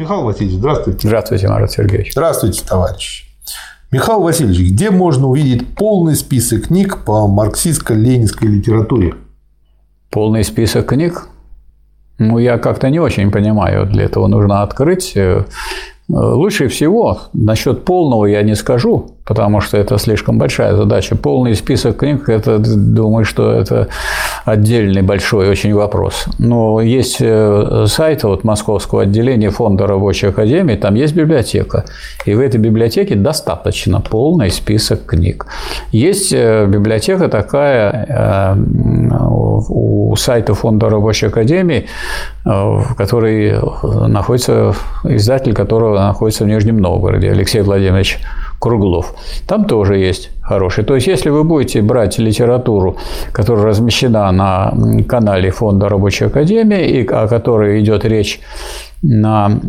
Михаил Васильевич, здравствуйте. Здравствуйте, Марат Сергеевич. Здравствуйте, товарищ. Михаил Васильевич, где можно увидеть полный список книг по марксистско-ленинской литературе? Полный список книг? Ну, я как-то не очень понимаю. Для этого нужно открыть. Э, лучше всего насчет полного я не скажу, потому что это слишком большая задача. Полный список книг – это, думаю, что это отдельный большой очень вопрос. Но есть э, сайт вот московского отделения Фонда рабочей академии, там есть библиотека. И в этой библиотеке достаточно полный список книг. Есть э, библиотека такая у сайта Фонда рабочей академии, который находится, издатель которого находится в Нижнем Новгороде, Алексей Владимирович Круглов. Там тоже есть хороший. То есть, если вы будете брать литературу, которая размещена на канале Фонда рабочей академии, и о которой идет речь на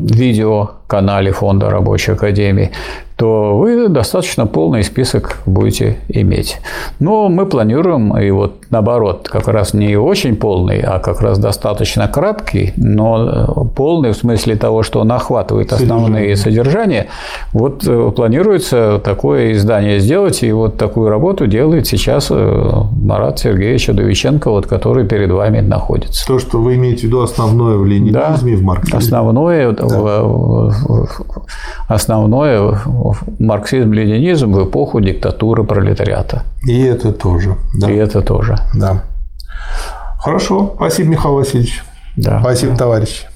видеоканале Фонда рабочей академии, то вы достаточно полный список будете иметь. Но мы планируем, и вот наоборот, как раз не очень полный, а как раз достаточно краткий, но полный в смысле того, что он охватывает основные содержания. Вот э, планируется такое издание сделать, и вот такую работу делает сейчас э, Марат Сергеевич Удовиченко, вот, который перед вами находится. То, что вы имеете в виду основное в ленинизме, да, в марксизме. Основное, да. основное марксизм-ленинизм в эпоху диктатуры пролетариата. И это тоже. Да. И это тоже. Да. Хорошо. Спасибо, Михаил Васильевич. Да. Спасибо, да. товарищ.